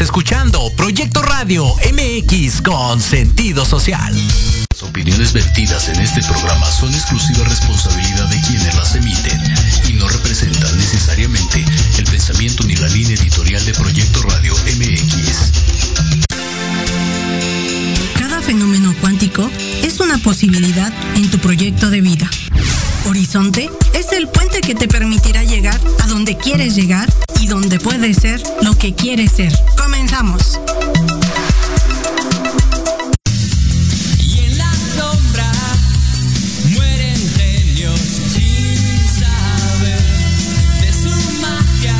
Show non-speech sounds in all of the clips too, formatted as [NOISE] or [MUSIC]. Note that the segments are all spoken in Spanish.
escuchando Proyecto Radio MX con sentido social. Las opiniones vertidas en este programa son exclusiva responsabilidad de quienes las emiten y no representan necesariamente el pensamiento ni la línea editorial de Proyecto Radio MX. Cada fenómeno cuántico es una posibilidad en tu proyecto de vida. Horizonte es el puente que te permitirá llegar a donde quieres llegar y donde puedes ser lo que quieres ser. Comenzamos. Y en la sombra mueren genios sin saber de su magia.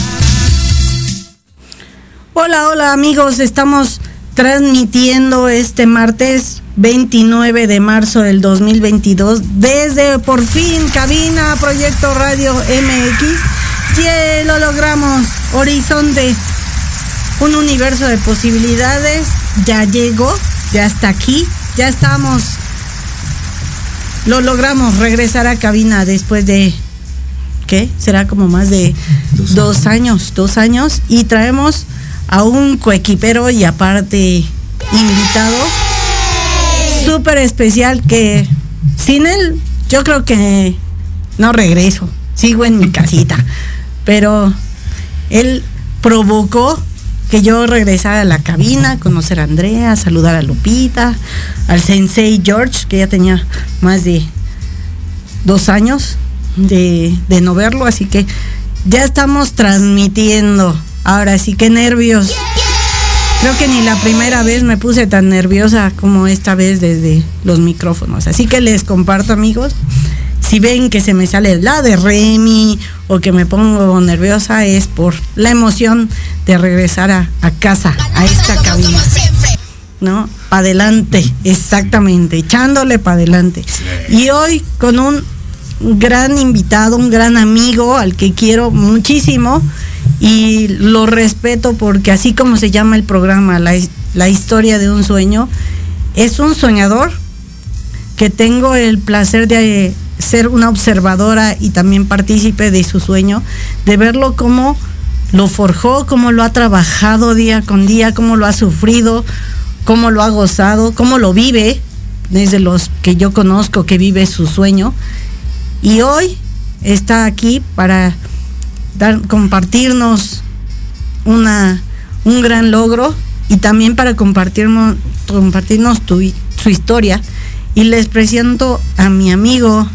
Hola, hola amigos, estamos transmitiendo este martes 29 de marzo del 2022 desde por fin cabina Proyecto Radio MX. Yeah, lo logramos, Horizonte, un universo de posibilidades, ya llegó, ya está aquí, ya estamos, lo logramos regresar a cabina después de, ¿qué? Será como más de dos, años, dos años, y traemos a un coequipero y aparte invitado súper especial que sin él yo creo que no regreso, sigo en mi casita, pero él provocó que yo regresara a la cabina, conocer a Andrea, saludar a Lupita, al sensei George, que ya tenía más de dos años de, de no verlo, así que ya estamos transmitiendo. Ahora sí, qué nervios. Creo que ni la primera vez me puse tan nerviosa como esta vez desde los micrófonos. Así que les comparto, amigos. Si ven que se me sale la de Remy o que me pongo nerviosa es por la emoción de regresar a, a casa, a esta cabina. ¿No? Para adelante, exactamente, echándole para adelante. Y hoy con un gran invitado, un gran amigo al que quiero muchísimo y lo respeto porque así como se llama el programa, la, historia de un sueño, es un soñador que tengo el placer de ser una observadora y también partícipe de su sueño, de verlo cómo lo forjó, cómo lo ha trabajado día con día, cómo lo ha sufrido, cómo lo ha gozado, cómo lo vive, desde los que yo conozco que vive su sueño. Y hoy está aquí para dar, compartirnos una, un gran logro y también para compartirnos, compartirnos tu, su historia. Y les presento a mi amigo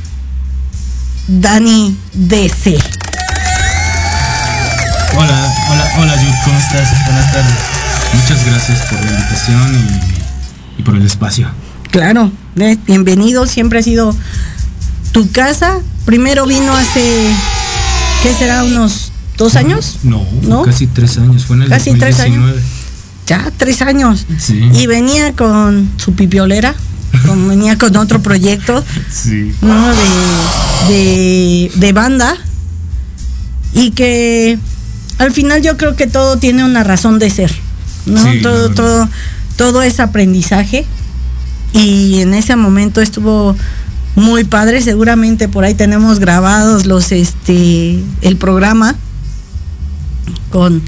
Dani DC. Hola, hola, hola, Jude, ¿cómo estás? Buenas tardes. Muchas gracias por la invitación y, y por el espacio. Claro, eh, bienvenido, siempre ha sido tu casa. Primero vino hace, ¿qué será? ¿Unos dos años? No, ¿No? casi tres años, fue en el Casi tres 2019. Ya, tres años. Sí. Y venía con su pipiolera, con- [LAUGHS] venía con otro proyecto, Sí. ¿no? De, de, de banda. Y que al final yo creo que todo tiene una razón de ser. ¿no? Sí, todo, todo, todo es aprendizaje. Y en ese momento estuvo muy padre. Seguramente por ahí tenemos grabados los este el programa con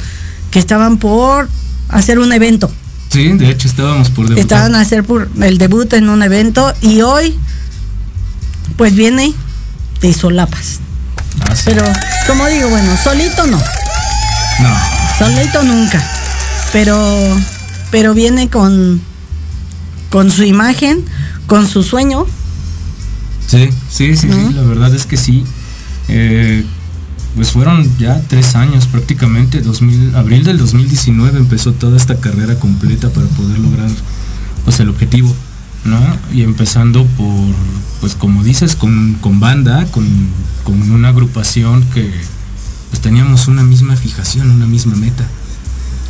que estaban por hacer un evento. Sí, de hecho estábamos por debutar. Estaban a hacer por el debut en un evento y hoy pues viene de solapas. Ah, sí. Pero como digo, bueno, solito no, No, solito nunca. Pero pero viene con con su imagen, con su sueño. Sí, sí, sí, ¿No? sí, la verdad es que sí. Eh, pues fueron ya tres años prácticamente, 2000, abril del 2019 empezó toda esta carrera completa para poder lograr pues el objetivo, ¿no? Y empezando por, pues como dices, con, con banda, con, con una agrupación que pues teníamos una misma fijación, una misma meta.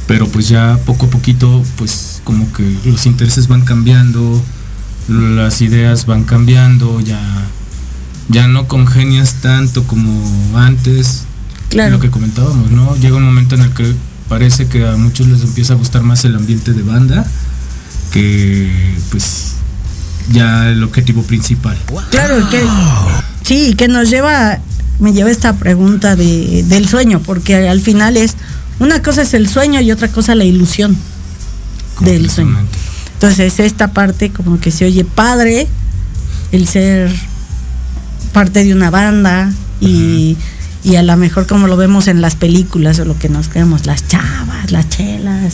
Pero pues ya poco a poquito, pues como que los intereses van cambiando, las ideas van cambiando, ya, ya no congenias tanto como antes. Claro. Lo que comentábamos, ¿no? Llega un momento en el que parece que a muchos les empieza a gustar más el ambiente de banda que pues ya el objetivo principal. Claro que sí, que nos lleva, me lleva esta pregunta de, del sueño, porque al final es una cosa es el sueño y otra cosa la ilusión. del sueño. Entonces esta parte como que se oye padre, el ser parte de una banda y, y a lo mejor como lo vemos en las películas o lo que nos creemos, las chavas, las chelas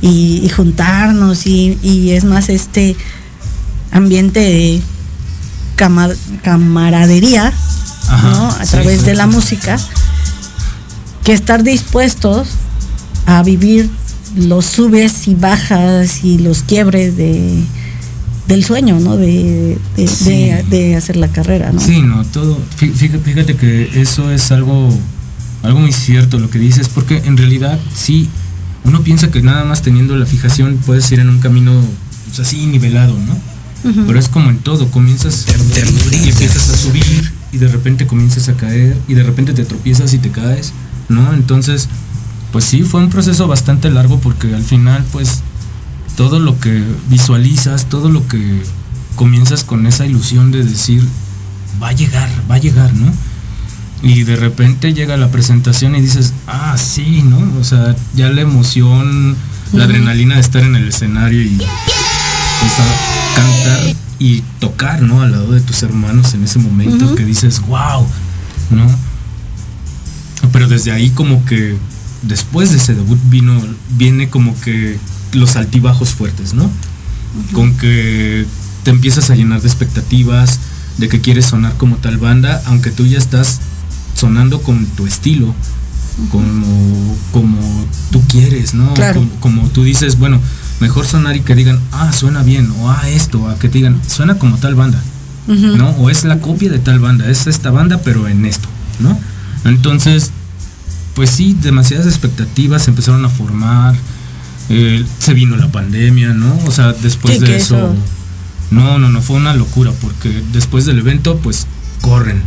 y, y juntarnos y, y es más este ambiente de cama- camaradería Ajá, ¿no? a sí, través de la música que estar dispuestos a vivir los subes y bajas y los quiebres de del sueño, ¿no? De, de, Sí. de- de hacer la carrera, ¿no? Sí, no, todo. fí- Fíjate, fíjate que eso es algo, algo muy cierto lo que dices, porque en realidad sí, uno piensa que nada más teniendo la fijación puedes ir en un camino pues, así nivelado, ¿no? Pero es como en todo, comienzas y empiezas a subir y de repente comienzas a caer y de repente te tropiezas y te caes, ¿no? Entonces, pues sí, fue un proceso bastante largo porque al final, pues, todo lo que visualizas, todo lo que comienzas con esa ilusión de decir, va a llegar, va a llegar, ¿no? Y de repente llega la presentación y dices, ah, sí, ¿no? O sea, ya la emoción, la adrenalina de estar en el escenario y pues, a cantar y tocar, ¿no? Al lado de tus hermanos en ese momento que dices, wow, ¿no? Pero desde ahí como que después de ese debut vino, viene como que los altibajos fuertes, ¿no? Con que te empiezas a llenar de expectativas, de que quieres sonar como tal banda, aunque tú ya estás sonando con tu estilo, como, como tú quieres, ¿no? Claro. Como, como tú dices, bueno, mejor sonar y que digan, ah, suena bien, o ah, esto, a que te digan, suena como tal banda. ¿no? O es la copia de tal banda, es esta banda pero en esto, ¿no? Entonces, pues sí, demasiadas expectativas se empezaron a formar, eh, se vino la pandemia, ¿no? O sea, después de eso- no, no, no, fue una locura porque después del evento, pues corren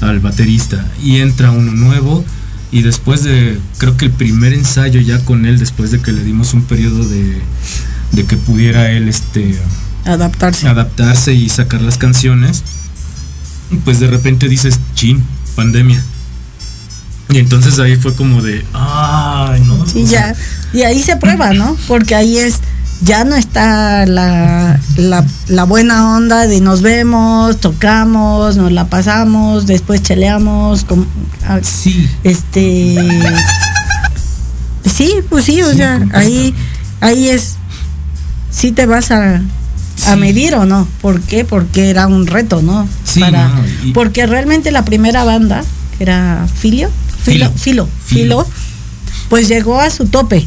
al baterista y entra uno nuevo y después de, creo que el primer ensayo ya con él, después de que le dimos un periodo de, de que pudiera él, este Adaptarse. adaptarse y sacar las canciones, pues de repente dices, chin, pandemia. Y entonces ahí fue como de, ay, no. Sí, ya. Y ahí se prueba, ¿no? Porque ahí es, ya no está la, la, la buena onda de nos vemos, tocamos, nos la pasamos, después cheleamos, com- ah, Sí, este sí, pues sí, o Sí, sea, ahí, ahí es, sí te vas a, medir o no. ¿Por qué? Porque era un reto, ¿no? Sí, Para, no, y- Porque realmente la primera banda, que era Filio, Filo, Filo. Filo, pues llegó a su tope.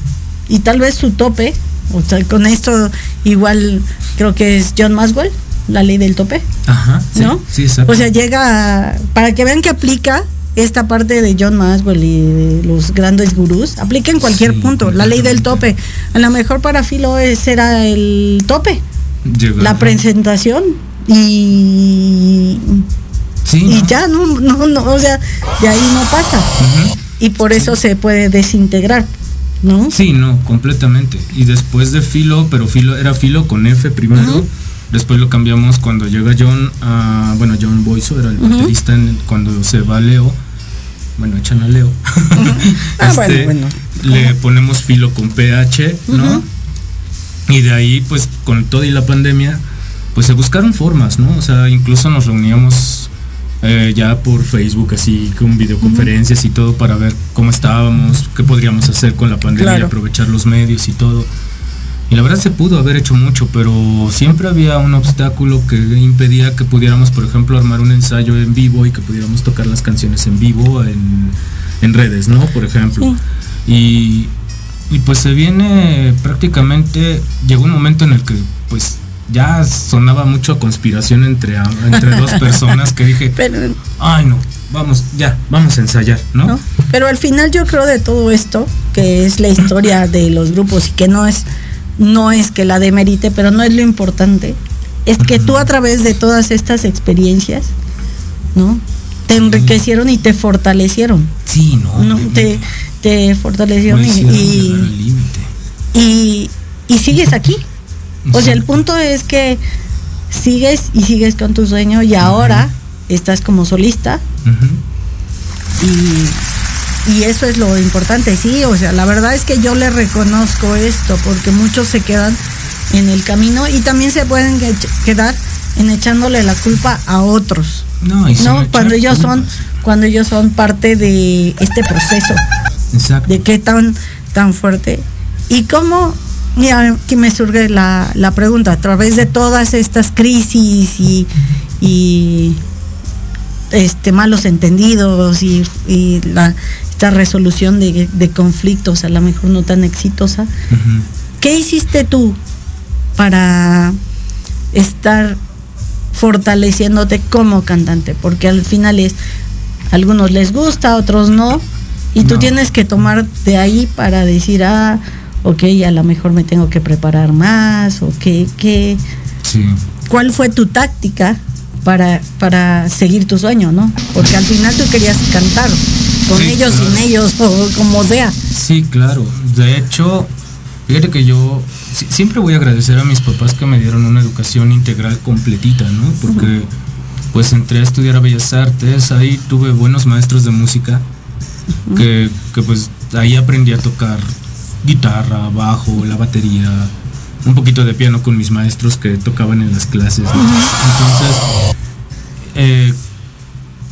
Y tal vez su tope, o sea, con esto igual creo que es John Maswell, la ley del tope. ajá, sí, ¿no? sí, exacto. O sea, llega a- para que vean que aplica esta parte de John Maswell y de los grandes gurús, aplica en cualquier Sí, punto, la ley del tope. A lo mejor para Filo era el tope, Llegó- la presentación y Sí, y ¿no? ya no no no, o sea, de ahí no pasa. Y por eso se puede desintegrar, ¿no? Sí, no, completamente. Y después de Filo, pero Filo era Filo con F primero. Después lo cambiamos cuando llega John a. Bueno, John Boyso era el baterista en- cuando se va Leo. Bueno, echan a Leo. [LAUGHS] Ah, bueno, bueno. Le ponemos Filo con PH, ¿no? Y de ahí, pues, con todo y la pandemia, pues se buscaron formas, ¿no? O sea, incluso nos reuníamos eh, ya por Facebook, así, con videoconferencias y todo, para ver cómo estábamos, qué podríamos hacer con la pandemia y aprovechar los medios y todo. Y la verdad se pudo haber hecho mucho, pero siempre había un obstáculo que impedía que pudiéramos, por ejemplo, armar un ensayo en vivo y que pudiéramos tocar las canciones en vivo en, en redes, ¿no? Por ejemplo. Y, y pues se viene prácticamente, llegó un momento en el que pues ya sonaba mucho conspiración entre, entre dos [LAUGHS] personas que dije, Pero ay no, vamos, ya, vamos a ensayar, ¿no? ¿no? Pero al final yo creo de todo esto, que es la historia de los grupos y que no es, no es que la demerite, pero no es lo importante, es que tú a través de todas estas experiencias, ¿no? Te enriquecieron y te fortalecieron, Sí, no. ¿no? Te, te fortalecieron y, y sigues aquí. O sea, el punto es que sigues y sigues con tu sueño y ahora estás como solista Ujú. y eso es lo importante, sí, o sea, la verdad es que yo le reconozco esto, porque muchos se quedan en el camino y también se pueden quedar en echándole la culpa a otros. No, y No, cuando ellos son, cuando ellos son parte de este proceso, Exacto. de qué tan, tan fuerte. Y cómo, mira, aquí me surge la, la pregunta, a través de todas estas crisis y, y este malos entendidos y, y la, esta resolución de, de conflictos a lo mejor no tan exitosa. ¿qué hiciste tú para estar fortaleciéndote como cantante? Porque al final es, a algunos les gusta, a otros no, y tú tienes que tomar de ahí para decir, ah, ok, a lo mejor me tengo que preparar más, o qué, qué, Sí. cuál fue tu táctica para, para seguir tu sueño, ¿no? Porque al final tú querías cantar, con Sí, ellos, claro. sin ellos, o como sea. Sí, claro. De hecho, fíjate que yo si- siempre voy a agradecer a mis papás que me dieron una educación integral completita, ¿no? Porque pues entré a estudiar a Bellas Artes, ahí tuve buenos maestros de música, que, que, pues ahí aprendí a tocar guitarra, bajo, la batería, un poquito de piano con mis maestros que tocaban en las clases. ¿no? Entonces, eh,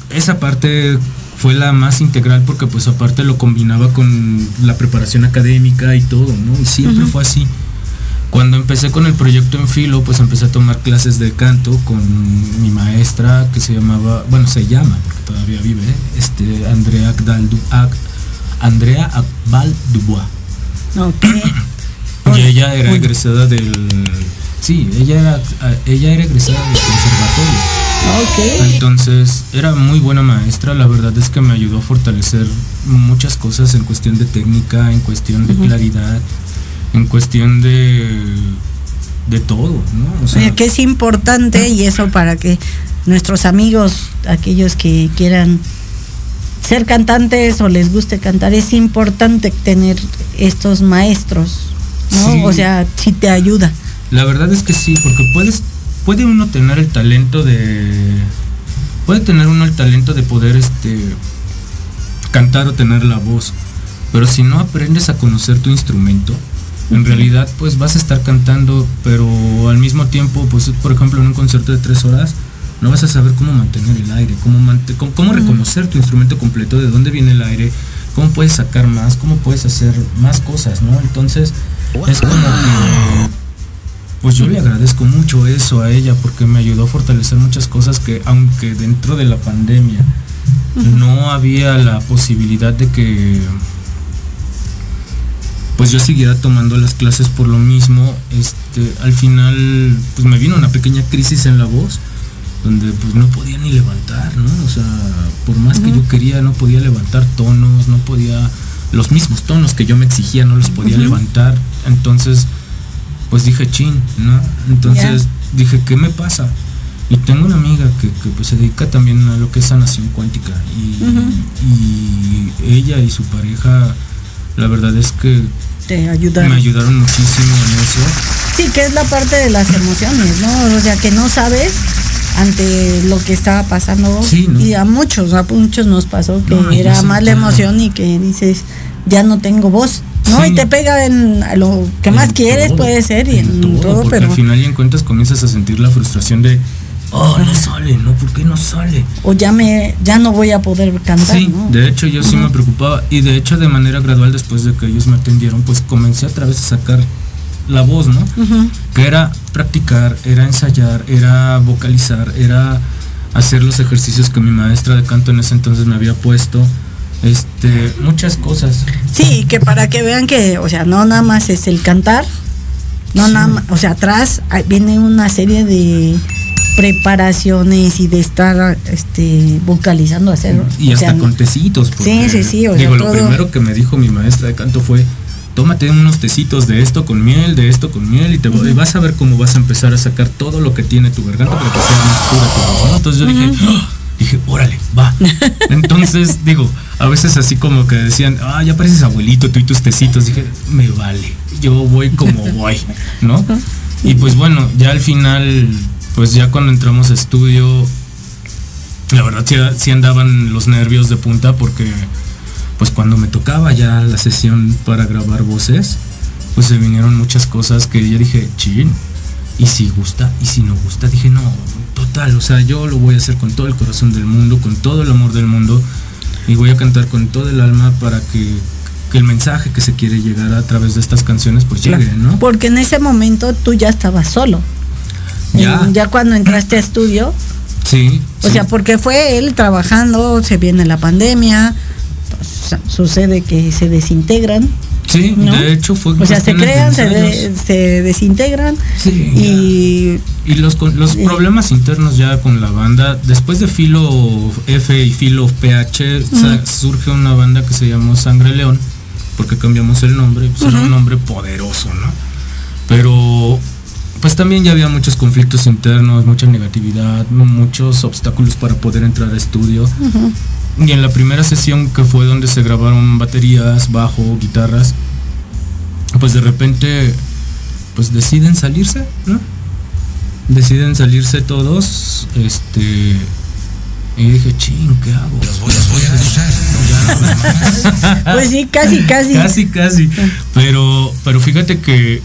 esa parte fue la más integral porque pues aparte lo combinaba con la preparación académica y todo, ¿no? Y siempre fue así. Cuando empecé con el proyecto en filo, pues empecé a tomar clases de canto con mi maestra que se llamaba, bueno, se llama, porque todavía vive, este, Andrea Agdal Ag- Andrea Akbal Dubois. Ok. Y ella era egresada del sí, ella era ella era egresada del conservatorio. Ok. Entonces era muy buena maestra, la verdad es que me ayudó a fortalecer muchas cosas en cuestión de técnica, en cuestión de claridad, en cuestión de de todo, ¿no? O sea, que es importante y eso para que nuestros amigos, aquellos que quieran ser cantantes o les guste cantar, es importante tener estos maestros, ¿no? Sí. O sea, si te ayuda. La verdad es que sí, porque puedes, puede uno tener el talento de, puede tener uno el talento de poder, este, cantar o tener la voz, pero si no aprendes a conocer tu instrumento, en realidad, pues vas a estar cantando, pero al mismo tiempo, pues, por ejemplo, en un concierto de tres horas, no vas a saber cómo mantener el aire, cómo, mante- cómo, cómo reconocer tu instrumento completo, de dónde viene el aire, cómo puedes sacar más, cómo puedes hacer más cosas, ¿no? Entonces, es como que pues yo le agradezco mucho eso a ella porque me ayudó a fortalecer muchas cosas que aunque dentro de la pandemia no había la posibilidad de que pues yo siguiera tomando las clases por lo mismo, este al final pues me vino una pequeña crisis en la voz donde pues no podía ni levantar, ¿no? O sea, por más que yo quería no podía levantar tonos, no podía los mismos tonos que yo me exigía no los podía levantar, entonces pues dije chin, ¿no? Entonces dije, ¿qué me pasa? Y tengo una amiga que, que, pues, se dedica también a lo que es sanación cuántica y, y ella y su pareja, la verdad es que Te ayuda. me ayudaron muchísimo en eso. Sí, que es la parte de las emociones, ¿no? O sea, que no sabes ante lo que estaba pasando. Sí, ¿no? Y a muchos, a muchos nos pasó que No, era sí, más la emoción y que dices, ya no tengo voz. ¿no? Sí. Y te pega en a lo que más quieres, puede ser, y en, todo, todo, porque pero. al final y en cuentas comienzas a sentir la frustración de, oh, no sale, ¿no? ¿Por qué no sale? O ya me, ya no voy a poder cantar, Sí, ¿no? de hecho yo sí me preocupaba y de hecho de manera gradual después de que ellos me atendieron, pues comencé otra vez a sacar la voz, ¿no? Que era practicar, era ensayar, era vocalizar, era hacer los ejercicios que mi maestra de canto en ese entonces me había puesto, este, muchas cosas. Sí, que para que vean que, o sea, no nada más es el cantar, no Sí. nada más, o sea, atrás viene una serie de preparaciones y de estar este vocalizando hacer Y hasta sea, con tecitos. porque, Sí, sí, sí, o sea, digo, lo primero que me dijo mi maestra de canto fue, tómate unos tecitos de esto con miel, de esto con miel, y, te, y vas a ver cómo vas a empezar a sacar todo lo que tiene tu garganta para que sea más pura tu voz, ¿no? Entonces yo dije, "Ah", dije, órale, va. [LAUGHS] Entonces, digo, a veces así como que decían, ah, ya pareces abuelito, tú y tus tecitos. Dije, me vale, yo voy como [LAUGHS] voy, ¿no? Y pues bueno, ya al final, pues ya cuando entramos a estudio, la verdad sí, sí andaban los nervios de punta porque pues cuando me tocaba ya la sesión para grabar voces, pues se vinieron muchas cosas que yo dije, chin, y si gusta, y si no gusta, dije, no, total, o sea, yo lo voy a hacer con todo el corazón del mundo, con todo el amor del mundo, y voy a cantar con todo el alma para que, que el mensaje que se quiere llegar a través de estas canciones pues llegue, ¿no? Porque en ese momento tú ya estabas solo. Ya. Ya cuando entraste a estudio, Sí. o sí. sea, porque fue él trabajando, se viene la pandemia, sucede que se desintegran, Sí, ¿no? de hecho fue o sea, se crean, se, de- ensayos. se desintegran Sí, y Y los, los problemas internos ya con la banda, después de Filo F y Filo PH, surge una banda que se llamó Sangre León, porque cambiamos el nombre, pues era un nombre poderoso, ¿no? Pero pues también ya había muchos conflictos internos, mucha negatividad, mu- muchos obstáculos para poder entrar a estudio. Y en la primera sesión que fue donde se grabaron baterías, bajo, guitarras, pues de repente pues deciden salirse, ¿no? Deciden salirse todos, este y dije, ching, ¿qué hago? Los voy, a [LAUGHS] pues sí, casi, casi. Casi, casi. Pero, pero fíjate que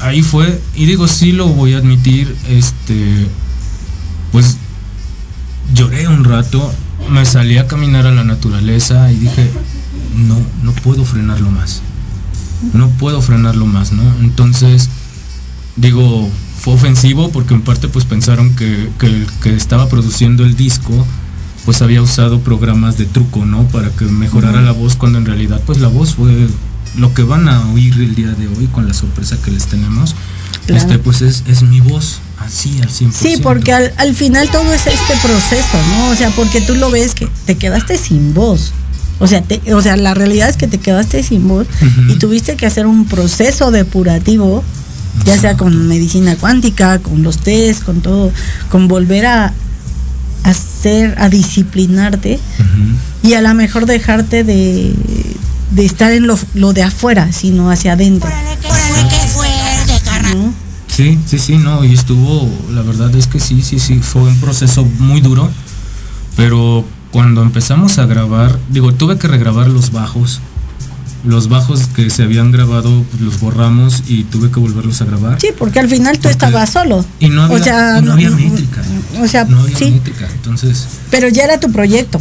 ahí fue, y digo, sí lo voy a admitir, este, pues lloré un rato, me salí a caminar a la naturaleza y dije, no, no puedo frenarlo más. No puedo frenarlo más, ¿no? Entonces, digo, fue ofensivo porque en parte pues pensaron que, que el que estaba produciendo el disco pues había usado programas de truco, ¿no? Para que mejorara la voz cuando en realidad pues la voz fue lo que van a oír el día de hoy con la sorpresa que les tenemos. Claro. Este pues es, es mi voz así al 100%. Sí, porque al, al final todo es este proceso, ¿no? O sea, porque tú lo ves que te quedaste sin voz. O sea, te- o sea, la realidad es que te quedaste sin voz y tuviste que hacer un proceso depurativo, ya sea con medicina cuántica, con los test, con todo, con volver a hacer, a disciplinarte y a lo mejor dejarte de, de estar en lo, lo de afuera, sino hacia adentro. ¿no? Sí, sí, sí, no, y estuvo, la verdad es que sí, sí, sí, fue un proceso muy duro, pero cuando empezamos a grabar, digo, tuve que regrabar los bajos, los bajos que se habían grabado, pues, los borramos y tuve que volverlos a grabar. Sí, porque al final tú Porque- estabas solo. Y no había, o sea, y no había no- métrica. O sea, no había sí, métrica, entonces, pero ya era tu proyecto.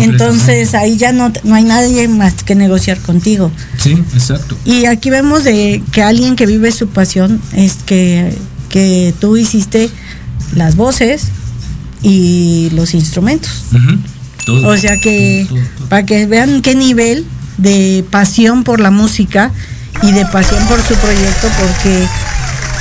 Entonces ahí ya no, no hay nadie más que negociar contigo. sí, exacto. Y aquí vemos de que alguien que vive su pasión es que, que tú hiciste las voces y los instrumentos. Todo. O sea que Todo, todo, todo. para que vean qué nivel de pasión por la música y de pasión por su proyecto, porque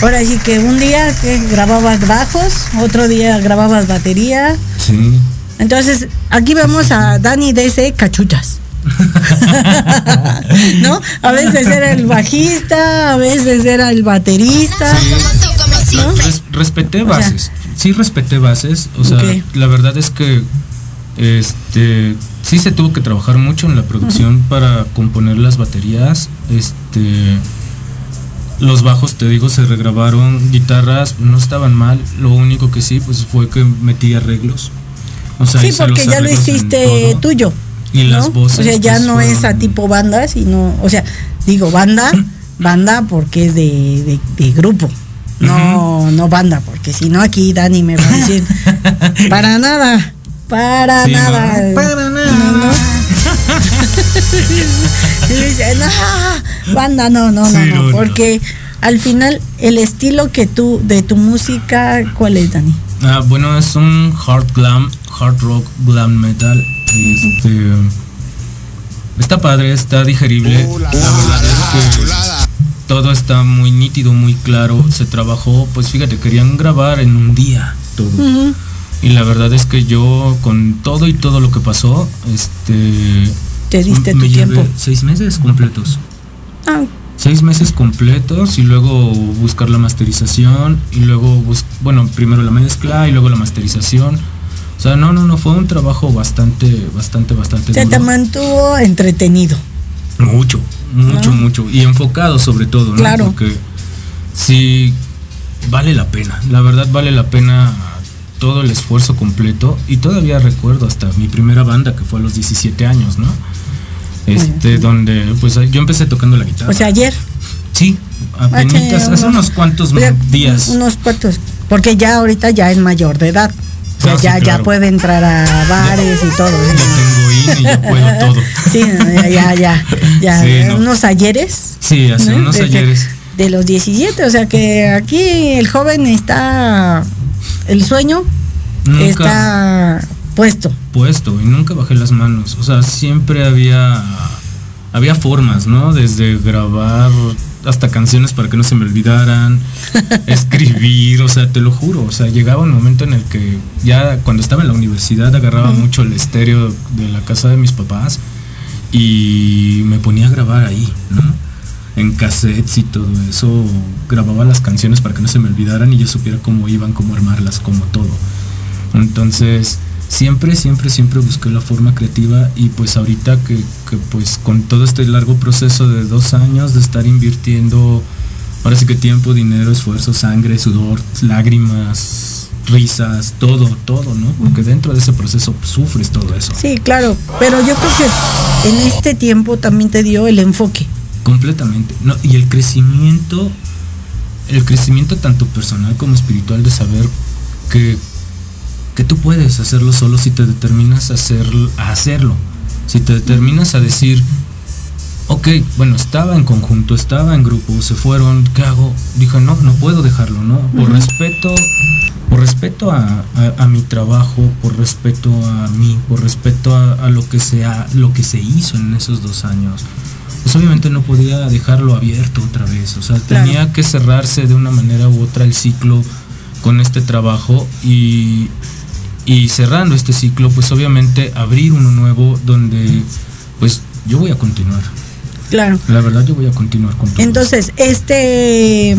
ahora sí que un día que grababas bajos, otro día grababas batería. Sí. Entonces, aquí vemos a Dani DC Cachuchas. [LAUGHS] ¿No? A veces era el bajista, a veces era el baterista. ¿no? Res- respeté sea- bases. sí respeté bases. O sea, la verdad es que este sí se tuvo que trabajar mucho en la producción para componer las baterías. Este los bajos, te digo, se regrabaron, guitarras no estaban mal, lo único que sí pues fue que metí arreglos. O sea, Sí, porque ya lo hiciste tuyo. Y ¿no? las voces, O sea, ya pues, no es a tipo banda, sino, o sea, digo banda, [CLEARS THROAT] banda porque es de, de, de grupo. No, no banda, porque si no aquí Dani me va a decir, [LAUGHS] para nada, para Sí, ¿no? nada. Para nada. No. [LAUGHS] Y dice, no, banda, no, no, no, Sí, no, no, no. porque al final el estilo que tú, de tu música, ¿cuál es, Dani? Ah, bueno, es un hard glam, hard rock glam metal. Este, está padre, está digerible. La verdad es que todo está muy nítido, muy claro. Se trabajó, pues fíjate, querían grabar en un día todo. Y la verdad es que yo, con todo y todo lo que pasó, este. Te diste me tu llevé tiempo. Seis meses completos. Ah, seis meses completos y luego buscar la masterización y luego bus bueno primero la mezcla y luego la masterización o sea no no no fue un trabajo bastante bastante bastante se te mantuvo entretenido. mucho mucho ¿No? mucho y enfocado sobre todo ¿no? Claro. porque sí vale la pena la verdad vale la pena todo el esfuerzo completo y todavía recuerdo hasta mi primera banda que fue a los 17 años no Este, donde pues yo empecé tocando la guitarra. O sea, ayer. sí, apenas hace unos cuantos o sea, días. Unos cuantos. Porque ya ahorita ya es mayor de edad. O sea, Ah, sí, ya, ya puede entrar a bares y todo. Ya tengo INE, ya puedo [LAUGHS] todo. Sí, ya, ya, ya. ya. Sí, no. Unos ayeres. Sí, hace ¿no? unos ayeres. De los 17, o sea que aquí el joven está, el sueño Nunca está puesto. puesto y nunca bajé las manos. O sea, siempre había había formas, ¿no? Desde grabar hasta canciones para que no se me olvidaran, [LAUGHS] escribir, o sea, te lo juro, o sea, llegaba un momento en el que ya cuando estaba en la universidad agarraba mucho el estéreo de la casa de mis papás y me ponía a grabar ahí, ¿no? En cassettes y todo eso, grababa las canciones para que no se me olvidaran y yo supiera cómo iban, cómo armarlas, como todo. Entonces, siempre, siempre, siempre busqué la forma creativa y pues ahorita que, que, pues con todo este largo proceso de dos años de estar invirtiendo, ahora sí que tiempo, dinero, esfuerzo, sangre, sudor, lágrimas, risas, todo, todo, ¿no? Porque dentro de ese proceso sufres todo eso. Sí, claro, pero yo creo que en este tiempo también te dio el enfoque. Completamente. No, y el crecimiento, el crecimiento tanto personal como espiritual de saber que, que tú puedes hacerlo solo si te determinas a, hacer, a hacerlo. Si te determinas a decir, ok, bueno, estaba en conjunto, estaba en grupo, se fueron, ¿qué hago? Dije, no, no puedo dejarlo, ¿no? Por respeto, por respeto a, a- a mi trabajo, por respeto a mí, por respeto a, a lo que se ha- lo que se hizo en esos dos años. Pues obviamente no podía dejarlo abierto otra vez. O sea, Claro. tenía que cerrarse de una manera u otra el ciclo con este trabajo y, y cerrando este ciclo, pues obviamente abrir uno nuevo donde pues yo voy a continuar. Claro. La verdad yo voy a continuar con todo. Entonces, este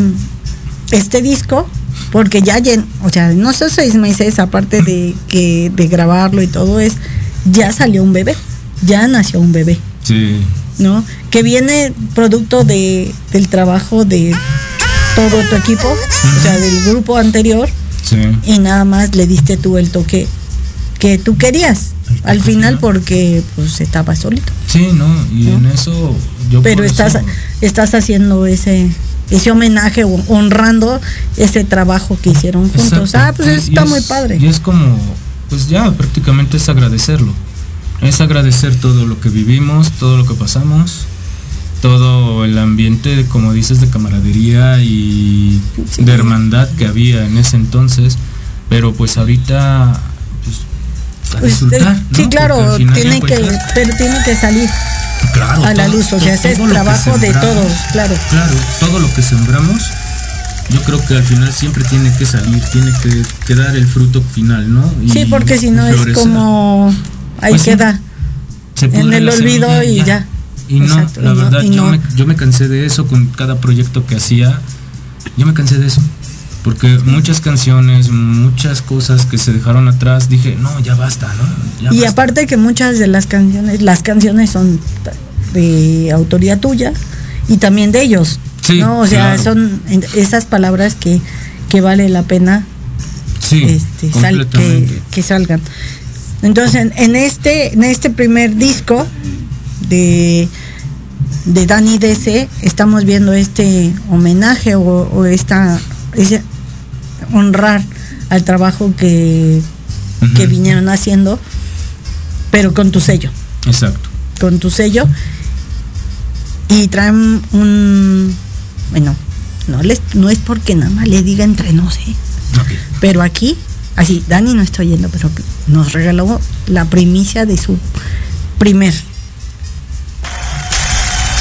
este disco, porque ya o sea, no son seis meses, aparte de que de grabarlo y todo es, ya salió un bebé, ya nació un bebé, Sí, ¿no? Que viene producto de, del trabajo de todo tu equipo, o sea, del grupo anterior, sí. y nada más le diste tú el toque que tú querías. Al final porque pues estaba solito. Sí, no, y ¿No? en eso yo pero estás eso- estás haciendo ese ese homenaje honrando ese trabajo que hicieron juntos. Exacto. Ah, pues eso está es- muy padre. Y es como, pues ya prácticamente es agradecerlo. Es agradecer todo lo que vivimos, todo lo que pasamos, todo el ambiente, como dices, de camaradería y Sí. de hermandad que había en ese entonces. Pero pues ahorita, pues, a Pues, disfrutar. eh, ¿no? sí, claro, tiene que, pero tiene que salir Claro, a la todo- luz, o sea, es trabajo de todos, claro. Claro, todo lo que sembramos, yo creo que al final siempre tiene que salir, tiene que, que dar el fruto final, ¿no? Y Sí, porque si no es como ahí Pues queda. En el olvido y ya. Y no, Exacto, la y verdad, yo, no. me, yo me cansé de eso con cada proyecto que hacía. Yo me cansé de eso. Porque muchas canciones, muchas cosas que se dejaron atrás, dije, no, ya basta, ¿no? Ya Y basta". aparte que muchas de las canciones, las canciones son de autoría tuya y también de ellos. Sí, ¿no? O sea, claro. son esas palabras que, que vale la pena sí, este, sal- que, que salgan. Entonces, en, en este, en este primer disco de, de Dani DC, estamos viendo este homenaje o, o esta ese honrar al trabajo que, que vinieron haciendo, pero con tu sello, Exacto. con tu sello. Y traen un bueno, no les, no es porque nada más le diga entre nos, ¿eh? Ok. Pero aquí, así, Dani no está oyendo, pero nos regaló la primicia de su primer,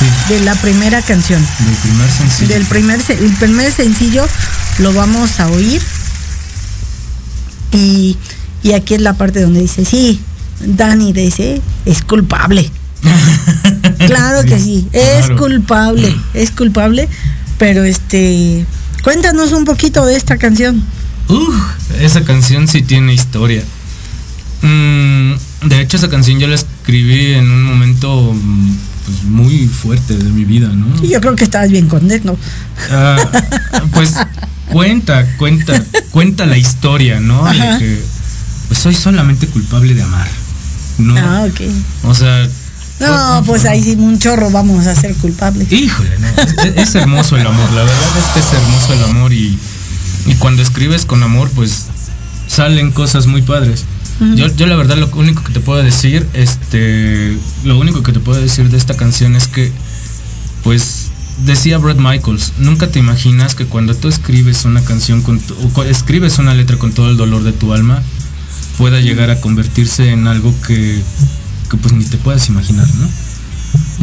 Sí, de la primera canción. del primer sencillo. Del primer, el primer sencillo lo vamos a oír. Y, y aquí es la parte donde dice, sí, Dani dice, es culpable. [LAUGHS] claro que sí, es claro. culpable, es culpable. Pero este, cuéntanos un poquito de esta canción. Esa canción sí tiene historia. Mm, de hecho, esa canción yo la escribí en un momento pues, muy fuerte de mi vida, ¿no? Y yo creo que estabas bien contento. Ah, pues cuenta, cuenta, cuenta la historia, ¿no? De Ajá. que pues soy solamente culpable de amar. ¿no? Ah, ok. O sea, No, pues ahí sí un chorro vamos a ser culpables. Híjole, no, es, es hermoso el amor, la verdad es que es hermoso el amor y, y cuando escribes con amor, pues salen cosas muy padres. Yo, yo la verdad lo único que te puedo decir, este, lo único que te puedo decir de esta canción es que, pues, decía Brad Michaels, nunca te imaginas que cuando tú escribes una canción con, tu- o escribes una letra con todo el dolor de tu alma, pueda llegar a convertirse en algo que, que pues ni te puedas imaginar, ¿no?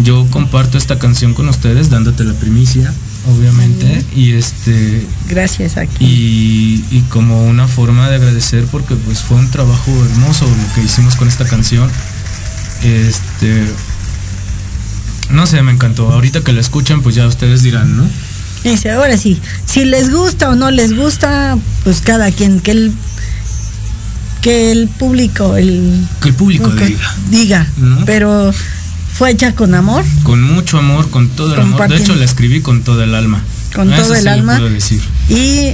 Yo comparto esta canción con ustedes, dándote la primicia, obviamente, y este Gracias aquí. y, y como una forma de agradecer porque pues fue un trabajo hermoso lo que hicimos con esta canción. Este no sé, me encantó. Ahorita que la escuchan, pues ya ustedes dirán, ¿no? Dice, ahora sí, si les gusta o no les gusta, pues cada quien, que el, que el público, el Que el público diga. diga, ¿No? pero fue hecha con amor, Con mucho amor, con todo el amor. De hecho, la escribí con todo el alma. Con Eso todo el sí alma. puedo decir. y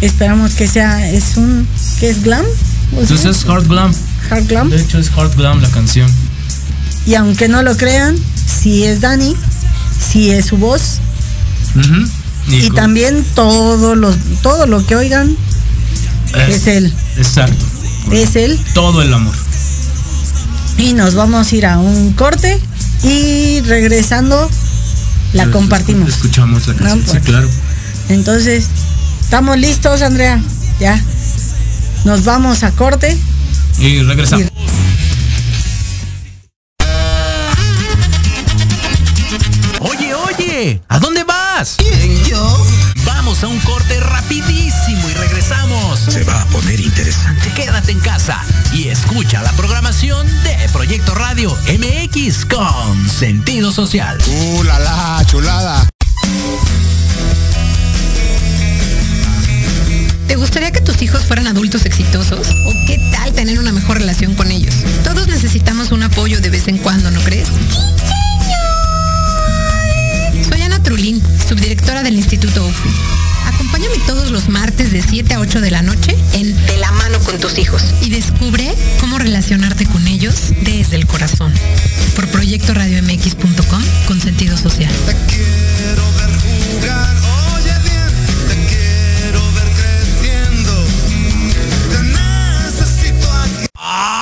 esperamos que sea, es un, que es glam, ¿O Entonces es hard glam. hard glam, De hecho es hard glam la canción. y aunque no lo crean, sí es Dani, sí es su voz, y también todo los, todo lo que oigan es él, Exacto. es él, Todo el amor. Y nos vamos a ir a un corte y regresando la compartimos. Escuchamos la canción. No, sí, claro. Entonces, ¿estamos listos, Andrea? Ya. Nos vamos a corte. Y regresamos. Oye, oye, ¿a dónde vas? ¿Quién, yo? Vamos a un corte rapidísimo regresamos. Se va a poner interesante. Quédate en casa y escucha la programación de Proyecto Radio MX con sentido social. ¡Uh, la, la, chulada! ¿Te gustaría que tus hijos fueran adultos exitosos? ¿O qué tal tener una mejor relación con ellos? Todos necesitamos un apoyo de vez en cuando, ¿no crees? Soy Ana Trulín, subdirectora del Instituto UFI. Acompáñame todos los martes de 7 a 8 de la noche en De la mano con tus hijos y descubre cómo relacionarte con ellos desde el corazón. Por proyectoradiomx.com con sentido social. Te quiero ver jugar, oye bien, te quiero ver creciendo. Te necesito aquí.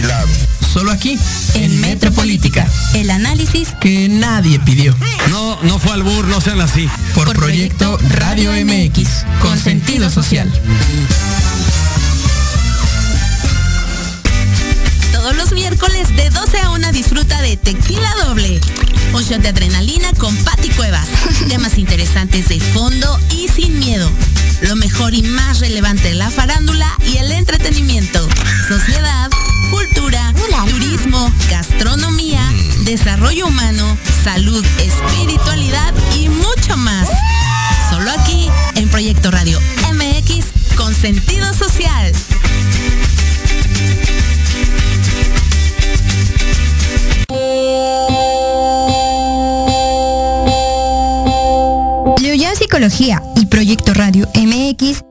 Solo aquí, En Metropolítica, el análisis que nadie pidió. No, no fue albur, no sean así. Por, Por proyecto Proyecto Radio Radio MX, con con sentido sentido social. Todos los miércoles de 12 a 1 disfruta de Tequila Doble. Un shot de adrenalina con Patti Cuevas. [LAUGHS] Temas interesantes de fondo y sin miedo. Lo mejor y más relevante de la farándula y el entretenimiento. Sociedad, cultura, turismo, gastronomía, desarrollo humano, salud, espiritualidad y mucho más. Solo aquí en Proyecto Radio MX con sentido social. Leoya Psicología y Proyecto Radio MX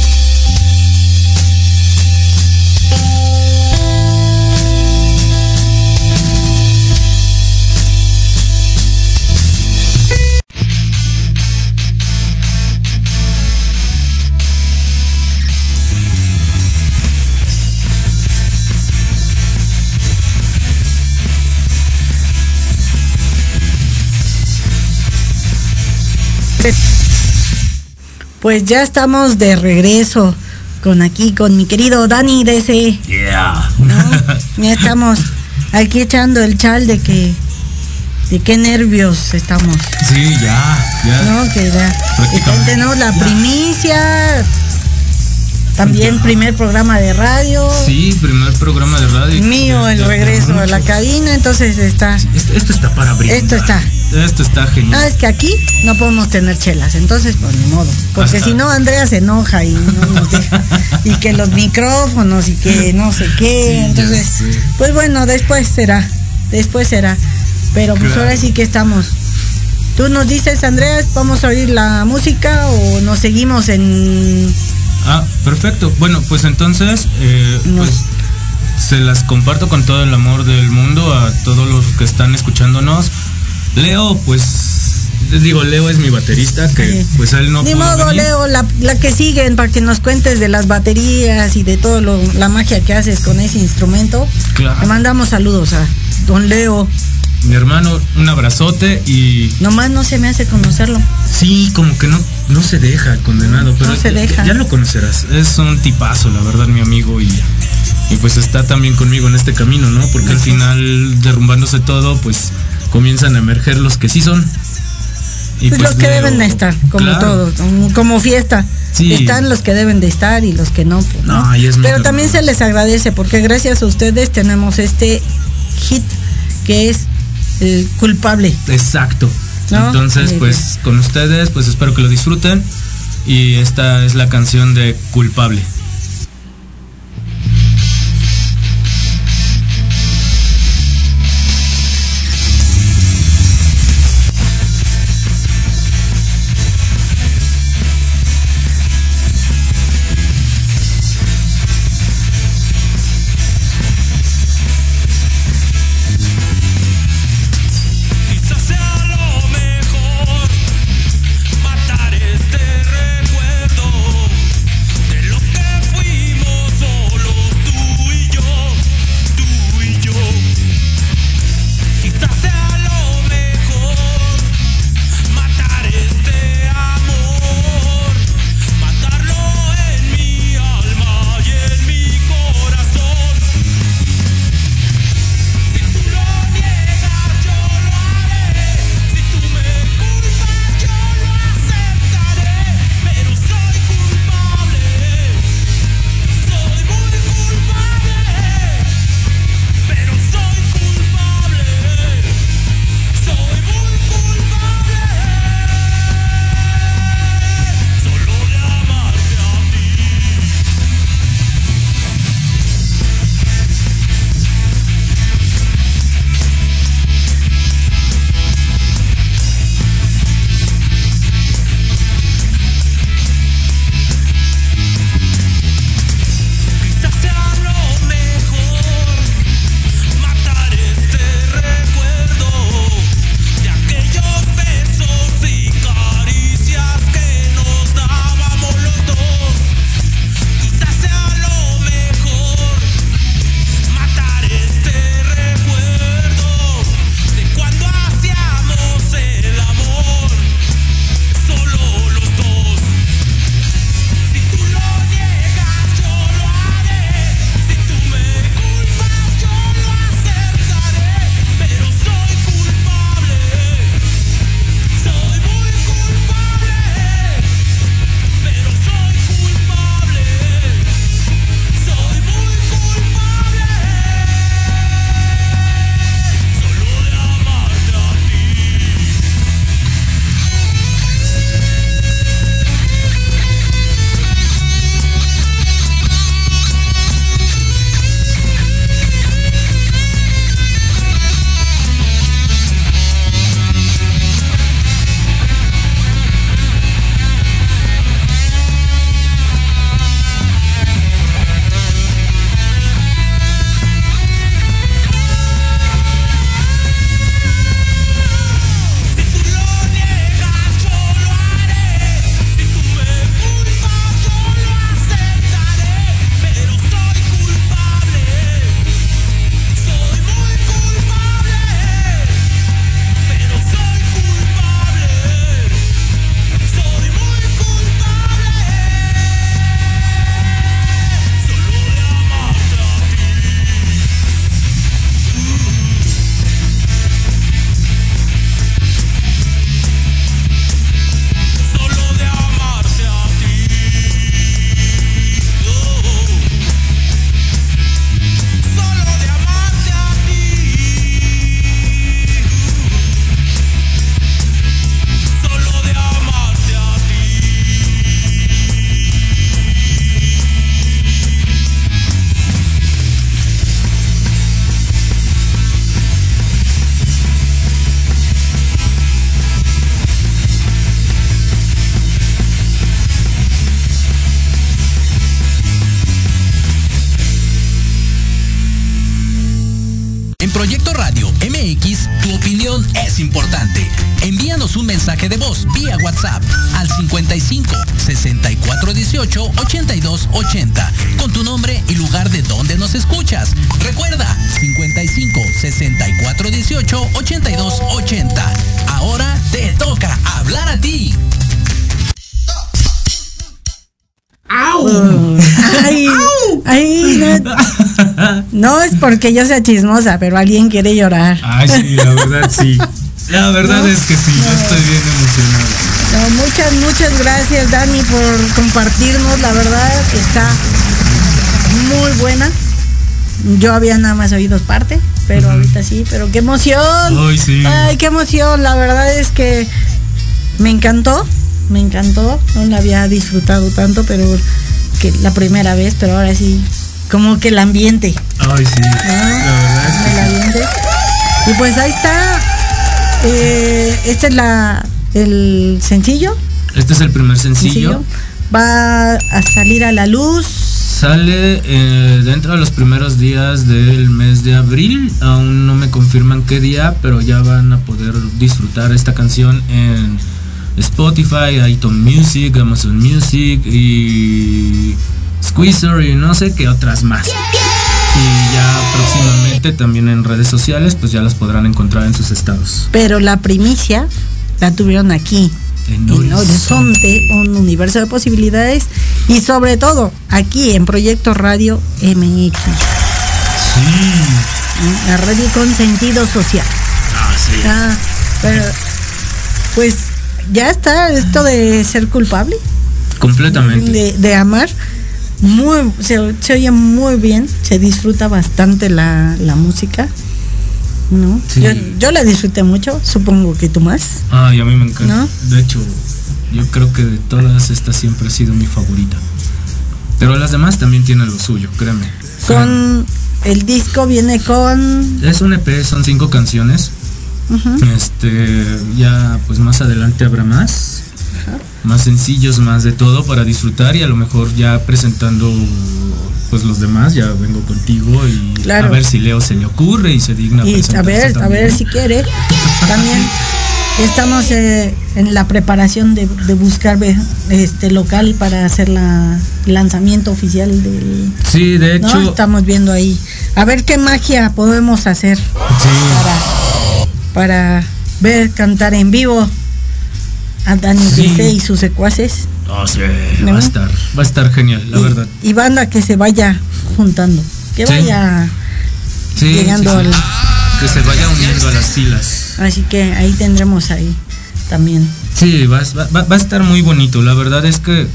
Pues ya estamos de regreso con aquí, con mi querido Dani DC. Yeah. Ya estamos aquí echando el chal de que de qué nervios estamos. Sí, ya, ya. No, que ya. Tenemos la primicia, también primer programa de radio. Sí, primer programa de radio. Mío, el regreso a la cabina, entonces está. Esto, esto está para abrir. Esto está. Esto está genial. Ah, es que aquí no podemos tener chelas, entonces pues ni modo. Porque Hasta- si no, Andrea se enoja y no nos deja. [LAUGHS] y que los micrófonos y que no sé qué. Sí, entonces, pues bueno, después será. Después será. Pero pues Claro. ahora sí que estamos. Tú nos dices, Andrea, ¿vamos a oír la música o nos seguimos en. Ah, perfecto. Bueno, pues entonces, eh, pues se las comparto con todo el amor del mundo a todos los que están escuchándonos. Leo, pues les digo, Leo es mi baterista, que pues él no Ni pudo modo, venir. Leo, la, la que siguen para que nos cuentes de las baterías y de todo lo, la magia que haces con ese instrumento. Claro. Le mandamos saludos a don Leo. Mi hermano, un abrazote y Nomás no se me hace conocerlo. sí, como que no, no se deja condenado, pero No se deja. ya lo conocerás. Es un tipazo, la verdad, mi amigo y, y pues está también conmigo en este camino, ¿no? Porque al final, derrumbándose todo, pues comienzan a emerger los que sí son. Y Pues los que deben de estar, como Claro. todos, como- fiesta. Sí. Están los que deben de estar y los que no. pues, ¿no? Es Pero también se les agradece porque gracias a ustedes tenemos este hit que es el culpable. Exacto. ¿No? Entonces, pues con ustedes, pues espero que lo disfruten. Y esta es la canción de Culpable. 64 18 82 80 con tu nombre y lugar de donde nos escuchas. Recuerda 55 64 18 82 80. Ahora te toca hablar a ti. Ay, ay, no, no es porque yo sea chismosa, pero alguien quiere llorar. Ay, sí, la verdad sí. La verdad es que sí, yo estoy bien emocionado. No, muchas, muchas gracias, Dani, por compartirnos. La verdad está muy buena. Yo había nada más oído parte, pero ahorita sí, pero qué emoción. Ay, sí. Ay, qué emoción. La verdad es que me encantó, me encantó. No la había disfrutado tanto, pero que la primera vez, pero ahora sí, como que el ambiente. Ay, sí. ¿no? La verdad es que El ambiente. Y pues ahí está. Eh, este es la el sencillo. Este es el primer sencillo. sencillo. Va a salir a la luz. Sale eh, dentro de los primeros días del mes de abril. Aún no me confirman qué día, pero ya van a poder disfrutar esta canción en Spotify, iTunes Music, Amazon Music y Squeezer y no sé qué otras más. Y ya próximamente también en redes sociales, pues ya las podrán encontrar en sus estados. Pero la primicia la tuvieron aquí. En En Horizonte, un universo de posibilidades y sobre todo aquí en Proyecto Radio MX, Sí. la radio con sentido social. Ah, sí. Ah, pero pues ya está esto de ser culpable, Completamente. de, de amar. Muy, se, se oye muy bien, se disfruta bastante la, la música. ¿No? Sí. Yo, yo la disfruté mucho, supongo que tú más. Ay, a mí me encanta. ¿No? De hecho, yo creo que de todas estas siempre ha sido mi favorita. Pero las demás también tienen lo suyo, créeme. Con el disco viene con Es un EP, son cinco canciones. Este, ya pues más adelante habrá más. Más sencillos, más de todo para disfrutar y a lo mejor ya presentando pues los demás, ya vengo contigo y Claro. a ver si Leo se le ocurre y se digna y a ver, a ver si quiere. También estamos eh, en la preparación de, de buscar este local para hacer la lanzamiento oficial del Sí, de ¿no? hecho, Estamos viendo ahí. A ver qué magia podemos hacer para, para ver cantar en vivo a Dani Sí. Y sus secuaces. oh, sí, ¿No? va a estar, va a estar genial, la y, verdad. y banda que se vaya juntando. Que Sí. vaya llegando al. que se vaya uniendo a las filas. Así que ahí tendremos ahí también. Sí, va, va- va- va a estar muy bonito. La verdad es que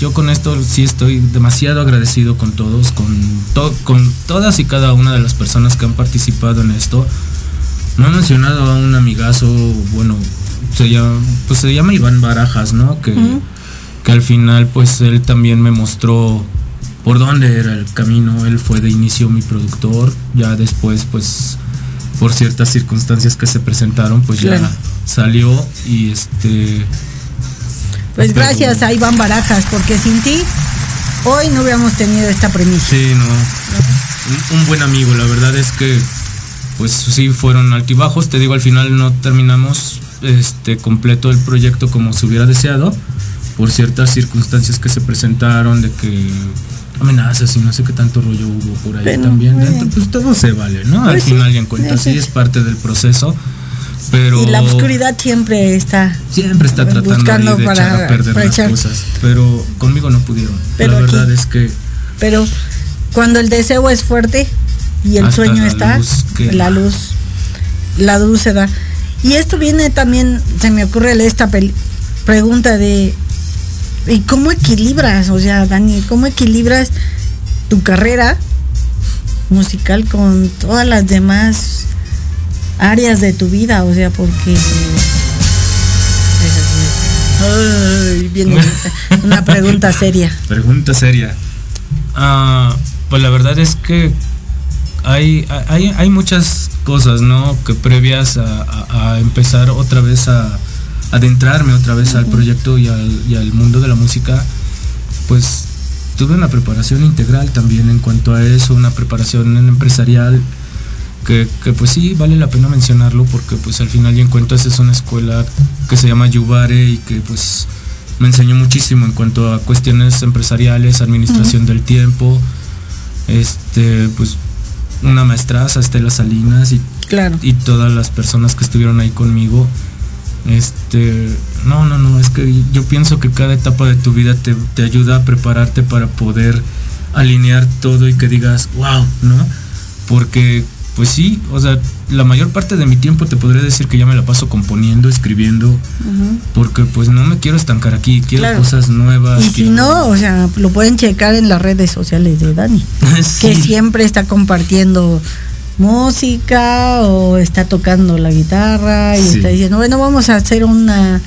yo con esto sí estoy demasiado agradecido con todos, con, to- con todas y cada una de las personas que han participado en esto. No he mencionado a un amigazo, bueno, se llama, pues se llama Iván Barajas, ¿no? Que, que al final pues él también me mostró por dónde era el camino. Él fue de inicio mi productor, ya después pues por ciertas circunstancias que se presentaron pues Claro. ya salió y este Pues Pero- gracias a Iván Barajas, porque sin ti hoy no hubiéramos tenido esta premisa. Sí, no. Un, un buen amigo, la verdad es que pues sí fueron altibajos, te digo al final no terminamos este completo el proyecto como se hubiera deseado por ciertas circunstancias que se presentaron de que amenazas y no sé qué tanto rollo hubo por ahí Pero, también bueno. dentro, pues todo se vale, ¿no? al Pues sí, final y en cuenta, sí es. parte del proceso, pero Y la oscuridad siempre está. siempre está tratando buscando de echar para- a perder para las echar. cosas, pero conmigo no pudieron. Pero la aquí- verdad es que Pero cuando el deseo es fuerte y el sueño la está, luz que- la luz, la luz se da. Y esto viene también, se me ocurre esta pregunta de ¿y cómo equilibras? O sea, Dani, ¿cómo equilibras tu carrera musical con todas las demás áreas de tu vida? O sea, porque Ay, viene [LAUGHS] una pregunta seria. Pregunta seria. Ah, pues la verdad es que hay, hay, hay muchas cosas, ¿no? Que previas a, a- a empezar otra vez a adentrarme otra vez al proyecto y al, y al mundo de la música, pues tuve una preparación integral también en cuanto a eso, una preparación empresarial que, que, pues sí vale la pena mencionarlo porque pues al final y en cuentas es una escuela que se llama Yubare y que pues me enseñó muchísimo en cuanto a cuestiones empresariales, administración del tiempo, este pues una maestraza, Estela Salinas y, Claro. y todas las personas que estuvieron ahí conmigo. Este, no, no, no, es que yo pienso que cada etapa de tu vida te, te ayuda a prepararte para poder alinear todo y que digas, wow, ¿no? Porque, pues sí, o sea, la mayor parte de mi tiempo te podría decir que ya me la paso componiendo, escribiendo, Ujú. porque pues no me quiero estancar aquí, quiero Claro. cosas nuevas. Y si quiero- no, o sea, lo pueden checar en las redes sociales de Dani, [LAUGHS] que siempre está compartiendo música o está tocando la guitarra y Sí. está diciendo, bueno, vamos a hacer una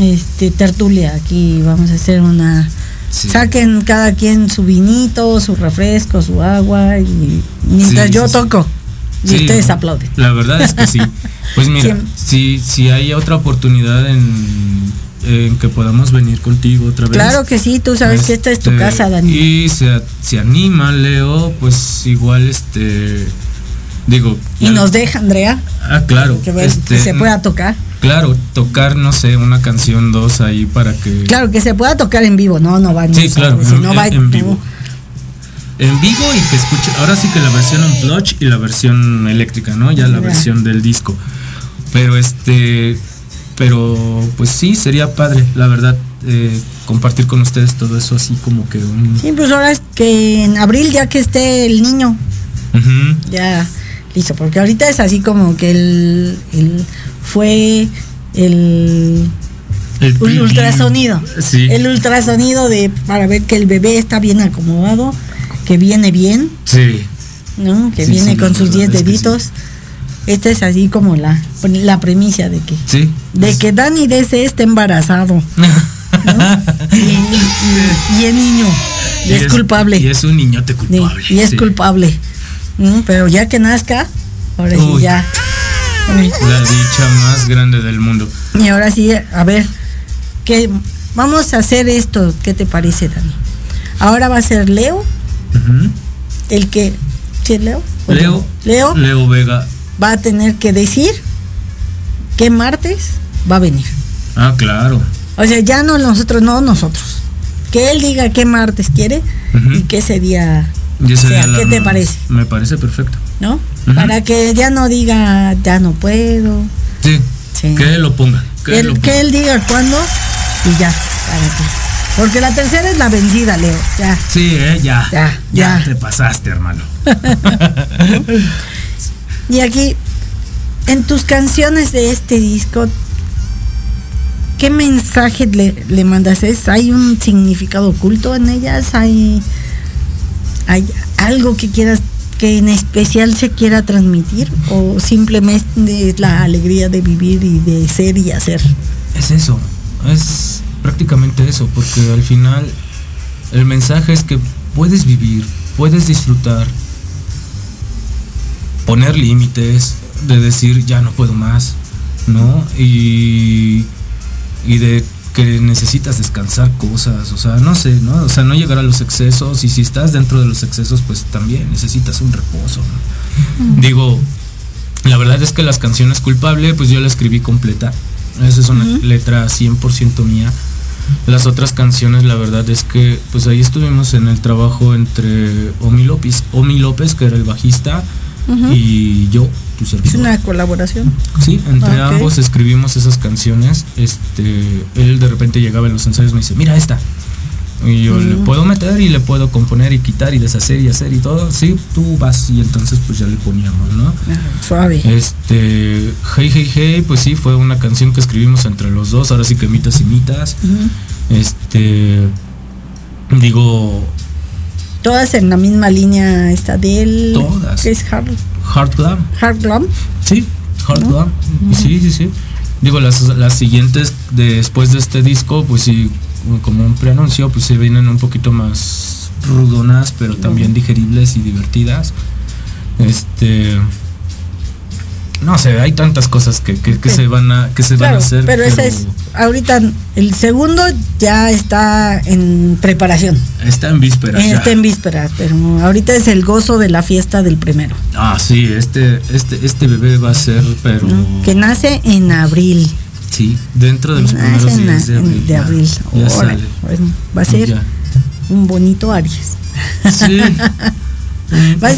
este tertulia aquí, vamos a hacer una Sí. saquen cada quien su vinito, su refresco, su agua y mientras Sí, yo toco y ustedes aplauden. La verdad es que sí. [LAUGHS] Pues mira, si, si hay otra oportunidad en, en que podamos venir contigo otra vez. Claro que sí, tú sabes que esta es tu este, casa, Dani. Y se, se anima, Leo, pues igual este digo. Y nos deja Andrea Ah, claro. que, ve- este, que se pueda tocar. Claro, tocar, no sé, una canción, dos ahí para que. Claro, que se pueda tocar en vivo, no, no va Sí, claro, en- no va, en vivo. no. En vivo y que escuche. Ahora sí que la versión unplugged y la versión eléctrica, ¿no? Ya la versión del disco. Pero este. Pero pues sí, sería padre, la verdad, eh, compartir con ustedes todo eso así como que un. Sí, pues ahora es que en abril ya que esté el niño, Ujú. ya listo, porque ahorita es así como que el, el fue el, El ultrasonido. Sí. El ultrasonido de para ver que el bebé está bien acomodado, que viene bien, Sí. ¿no? Que Sí, viene sí, con sus verdad 10 es que sí. deditos. Esta es así como la, la premisa de que Sí. de que Dani DC está embarazado. [LAUGHS] Y, y- y es niño. Y, es, culpable. Y es un niñote culpable. y es culpable. Mm, pero ya que nazca, ahora sí ya. Uy. La dicha más grande del mundo. Y ahora sí, a ver, que vamos a hacer esto. ¿Qué te parece, Dani? Ahora va a ser Leo, el que. ¿Sí es Leo? ¿O Leo. Leo Leo Vega. va a tener que decir qué martes va a venir. Ah, claro. O sea, ya no nosotros, no nosotros. Que él diga qué martes quiere y que ese sea. ¿Qué te parece? Me parece perfecto. ¿No? Para que ya no diga ya no puedo. Sí. Sí. Que él lo ponga. Que él lo Él- ponga. que él diga cuándo y ya. para que- Porque la tercera es la vencida, Leo. Ya. Sí, eh, ya. Ya, Ya ya. te pasaste, hermano. [LAUGHS] Y aquí, en tus canciones de este disco, ¿qué mensaje le, le mandas? ¿Es, ¿Hay un significado oculto en ellas? ¿Hay, ¿Hay algo que quieras que en especial se quiera transmitir? ¿O simplemente es la alegría de vivir y de ser y hacer? Es eso. Es prácticamente eso. Porque al final el mensaje es que puedes vivir, puedes disfrutar, poner límites, de decir ya no puedo más, ¿no? Y, y de que necesitas descansar cosas, o sea, no sé, ¿no? O sea, no llegar a los excesos y si estás dentro de los excesos, pues también necesitas un reposo, ¿no? Digo, la verdad es que las canciones culpable, pues yo la escribí completa. Esa es una letra 100% mía. Las otras canciones, la verdad es que, pues ahí estuvimos en el trabajo entre Omi López, Omi López, que era el bajista, y yo, tu Es una colaboración. Sí, entre Ok. ambos escribimos esas canciones. Este, él de repente llegaba en los ensayos y me dice, mira esta. Y yo le puedo meter y le puedo componer y quitar y deshacer y hacer y todo. Sí, tú vas y entonces pues ya le poníamos, ¿no? Suave. Este, Hey Hey Hey, pues sí, fue una canción que escribimos entre los dos, ahora sí que mitas y mitas. Este, digo, Todas en la misma línea está de él. Todas. que es Hard, Glam. hard Glam. Sí, Hard Glam. Sí, sí, sí. Digo, las, las siguientes después de este disco, pues sí, como un preanuncio, pues sí vienen un poquito más rudonas, pero también digeribles y divertidas. Este. No sé, hay tantas cosas que, que, que se van a, que se van a hacer. pero ese es, ahorita el segundo ya está en preparación. Está en vísperas. ya. Está en vísperas, pero ahorita es el gozo de la fiesta del primero, Ah, sí, este, este, este bebé va a ser, pero que nace en abril. sí, dentro de los Nace primeros días de en- abril. de abril. ya sale. bueno, va a ser Ya. un bonito Aries. Sí. [LAUGHS]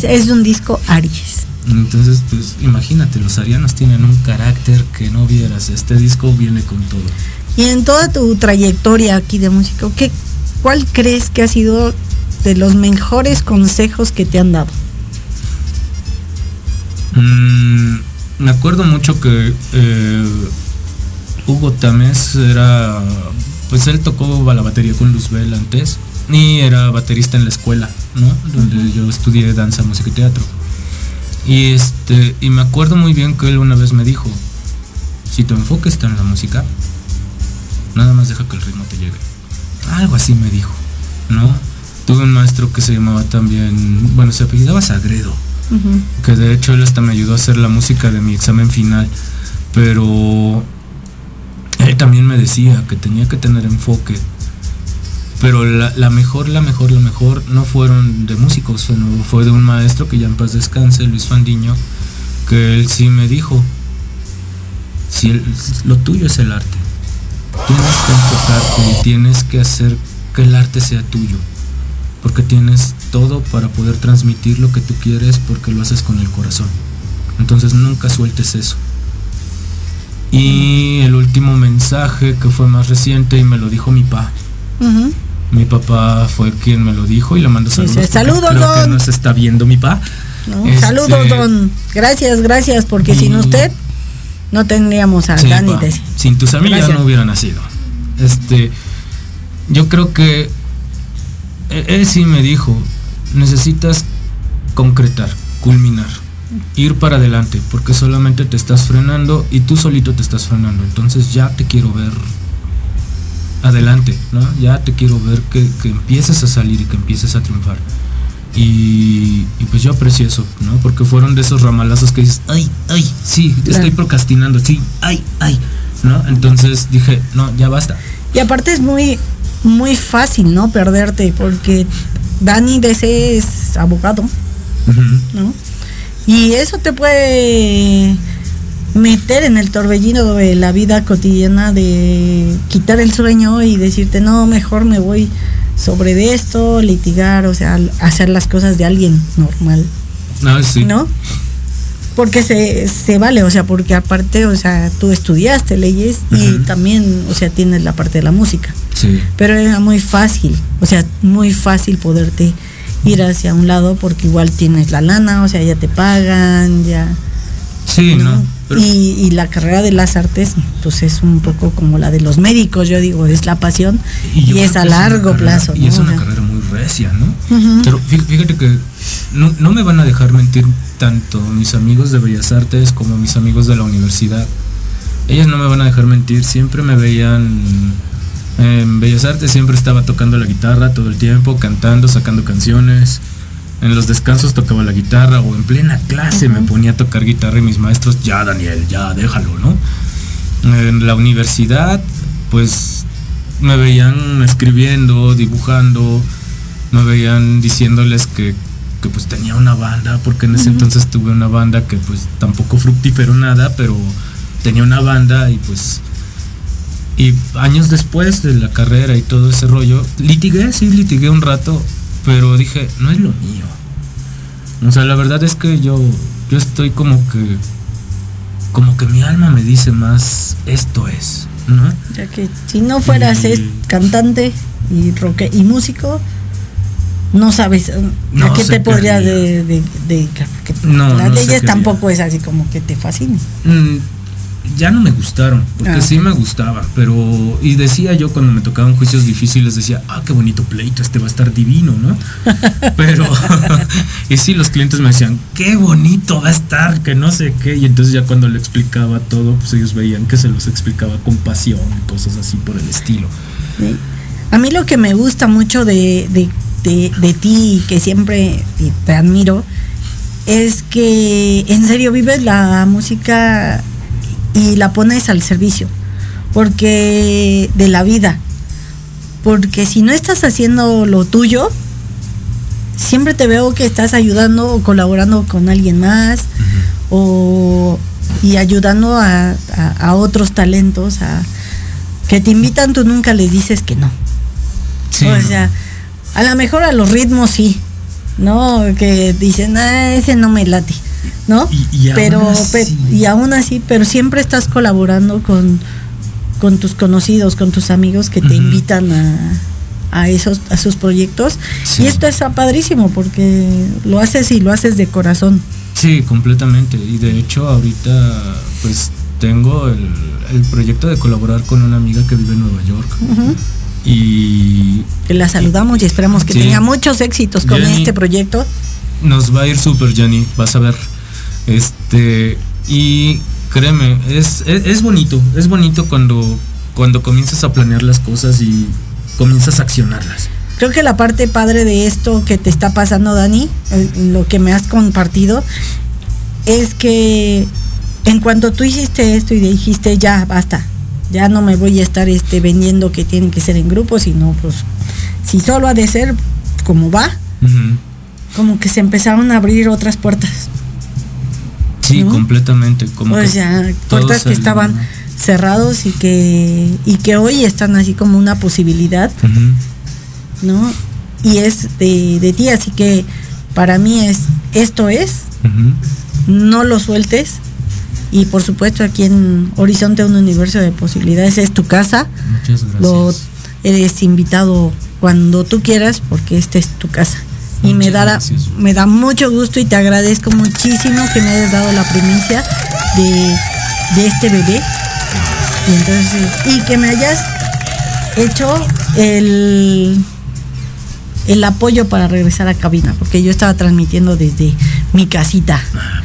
Es un disco Aries. Entonces, pues imagínate, los arianos tienen un carácter que no vieras. Este disco viene con todo. Y en toda tu trayectoria aquí de músico, ¿qué, ¿cuál crees que ha sido de los mejores consejos que te han dado? Mm, me acuerdo mucho que eh, Hugo Tamés era, pues él tocó la batería con Luzbel antes y era baterista en la escuela, ¿no? Donde yo estudié danza, música y teatro. Y este, y me acuerdo muy bien que él una vez me dijo, si tu enfoque está en la música, nada más deja que el ritmo te llegue. Algo así me dijo, ¿no? Tuve un maestro que se llamaba también, bueno, se apellidaba Sagredo que de hecho él hasta me ayudó a hacer la música de mi examen final, pero él también me decía que tenía que tener enfoque. Pero la, mejor, la mejor, la mejor no fueron de músicos, sino fue de un maestro que ya en paz descanse, Luis Fandiño, que él sí me dijo, si lo tuyo es el arte, tienes que enfocarte y tienes que hacer que el arte sea tuyo porque tienes todo para poder transmitir lo que tú quieres porque lo haces con el corazón. Entonces nunca sueltes eso. Y el último mensaje que fue más reciente y me lo dijo mi. Ujú. Mi papá fue quien me lo dijo y le mando saludos. Porque "Saludos, creo que don". nos está viendo mi papá. ¿no? Este, Saludos, don. Gracias, gracias, porque sin usted no tendríamos a Sí, Dani. pa, de- sin tus amigas no hubiera nacido. Este, yo creo que e- él sí me dijo, necesitas concretar, culminar, ir para adelante, porque solamente te estás frenando y tú solito te estás frenando. Entonces ya te quiero ver adelante, ¿no? Ya te quiero ver que, que empieces a salir y que empieces a triunfar. Y, y pues yo aprecio eso, ¿no? Porque fueron de esos ramalazos que dices, ay, ay, sí, Claro. estoy procrastinando, sí, ay, ay, ¿no? Entonces dije, no, ya basta. Y aparte es muy, muy fácil, ¿no? Perderte, porque Dani DC es abogado, ¿no? Y eso te puede meter en el torbellino de la vida cotidiana de quitar el sueño y decirte, no, mejor me voy sobre de esto, litigar, o sea, hacer las cosas de alguien normal, No, sí. ¿no? Porque se, se vale, o sea, porque aparte, o sea, tú estudiaste leyes y también, o sea, tienes la parte de la música. Sí. Pero era muy fácil, o sea, muy fácil poderte ir hacia un lado porque igual tienes la lana, o sea, ya te pagan, ya. Sí, no. Pero- Y, y la carrera de las artes, pues es un poco como la de los médicos, yo digo, es la pasión y, es a largo carrera- plazo. Y ¿no? es una carrera muy recia, ¿no? Pero fí- fíjate que no, no me van a dejar mentir tanto mis amigos de Bellas Artes como mis amigos de la universidad. Ellos no me van a dejar mentir, siempre me veían en Bellas Artes, siempre estaba tocando la guitarra todo el tiempo, cantando, sacando canciones. En los descansos tocaba la guitarra o en plena clase me ponía a tocar guitarra y mis maestros, ya Daniel, ya déjalo, ¿no? En la universidad, pues me veían escribiendo, dibujando, me veían diciéndoles que, que, pues tenía una banda, porque en ese entonces tuve una banda que pues tampoco fructífero nada, pero tenía una banda y pues y años después de la carrera y todo ese rollo, litigué, sí, litigué un rato, pero dije, no es lo mío. O sea, la verdad es que yo, yo estoy como que, como que mi alma me dice más, esto es, ¿no? ya que si no fueras Y- cantante y roque y músico, no sabes eh, No a qué te podrías quería. de- de- dedicar. porque No, las no leyes tampoco es así como que te fascinen. Mm, ya no me gustaron, porque Ah. sí me gustaba, pero y decía yo cuando me tocaban juicios difíciles decía, "Ah, qué bonito pleito, este va a estar divino, ¿no?" [LAUGHS] Pero [LAUGHS] y sí los clientes me decían, "Qué bonito va a estar, que no sé qué." Y entonces ya cuando le explicaba todo, pues ellos veían que se los explicaba con pasión y cosas así por el estilo. Sí. A mí lo que me gusta mucho de, de, de- de ti y que siempre te admiro es que en serio vives la música y la pones al servicio, porque de la vida, porque si no estás haciendo lo tuyo, siempre te veo que estás ayudando o colaborando con alguien más o y ayudando a, a- a otros talentos a que te invitan tú nunca les dices que no. Sí, o no. sea a lo mejor a los ritmos sí no que dicen ah, ese no me late no y aún pero pe- así. y aún así pero siempre estás colaborando con con tus conocidos con tus amigos que te invitan a a esos a sus proyectos Sí. y esto está padrísimo porque lo haces y lo haces de corazón Sí, completamente. Y de hecho ahorita pues tengo el, el proyecto de colaborar con una amiga que vive en Nueva York. Y la saludamos y esperamos que Sí. tenga muchos éxitos con Jenny. este proyecto nos va a ir súper, Jenny, vas a ver. Este, y créeme, es, es, es bonito, es bonito cuando, cuando comienzas a planear las cosas y comienzas a accionarlas. Creo que la parte padre de esto que te está pasando, Dani, eh, lo que me has compartido, es que en cuanto tú hiciste esto y dijiste ya basta, ya no me voy a estar este vendiendo que tienen que ser en grupo, sino pues si solo ha de ser como va, como que se empezaron a abrir otras puertas. Sí, completamente. Como o sea, todo puertas que estaban cerrados y que y que hoy están así como una posibilidad. ¿no? Y es de, de ti, así que para mí es, esto es, no lo sueltes. Y por supuesto aquí en Horizonte un universo de posibilidades es tu casa. Muchas gracias. Lo eres invitado cuando tú quieras porque esta es tu casa. Y me da, gracias. me da mucho gusto y te agradezco muchísimo que me hayas dado la primicia de, de este bebé. Y entonces, y que me hayas hecho el, el apoyo para regresar a cabina, porque yo estaba transmitiendo desde mi casita.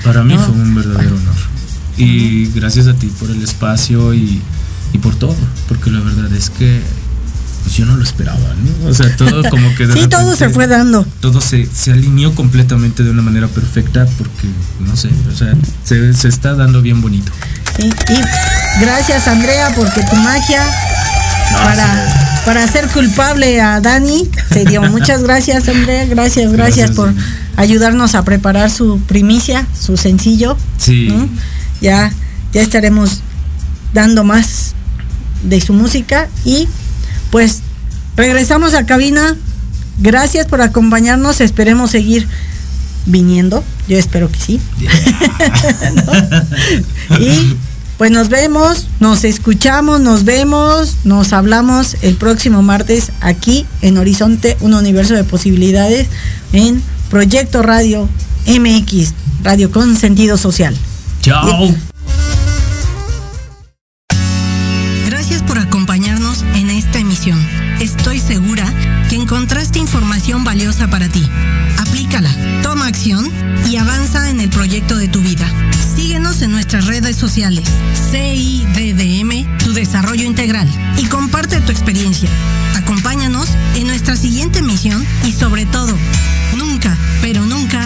Para mí No. fue un verdadero honor. Y gracias a ti por el espacio y, y por todo, porque la verdad es que pues yo no lo esperaba, ¿no? O sea, todo como que de Sí, todo se fue dando. todo se, se alineó completamente de una manera perfecta porque, no sé, o sea, se, se está dando bien bonito. Sí, Y gracias Andrea porque tu magia para, para hacer culpable a Dani se dio. [LAUGHS] Muchas gracias Andrea, gracias, gracias, Gracias, por ayudarnos a preparar su primicia, su sencillo. Sí. ¿no? Ya, ya estaremos dando más de su música y pues regresamos a cabina. Gracias por acompañarnos, esperemos seguir viniendo, yo espero que sí. [LAUGHS] ¿No? Y pues nos vemos, nos escuchamos, nos vemos, nos hablamos el próximo martes aquí en Horizonte, un universo de posibilidades en Proyecto Radio MX, Radio con sentido social. Chao. Información valiosa para ti. Aplícala, toma acción y avanza en el proyecto de tu vida. Síguenos en nuestras redes sociales, CIDDM, tu desarrollo integral, y comparte tu experiencia. Acompáñanos en nuestra siguiente emisión y sobre todo, nunca, pero nunca,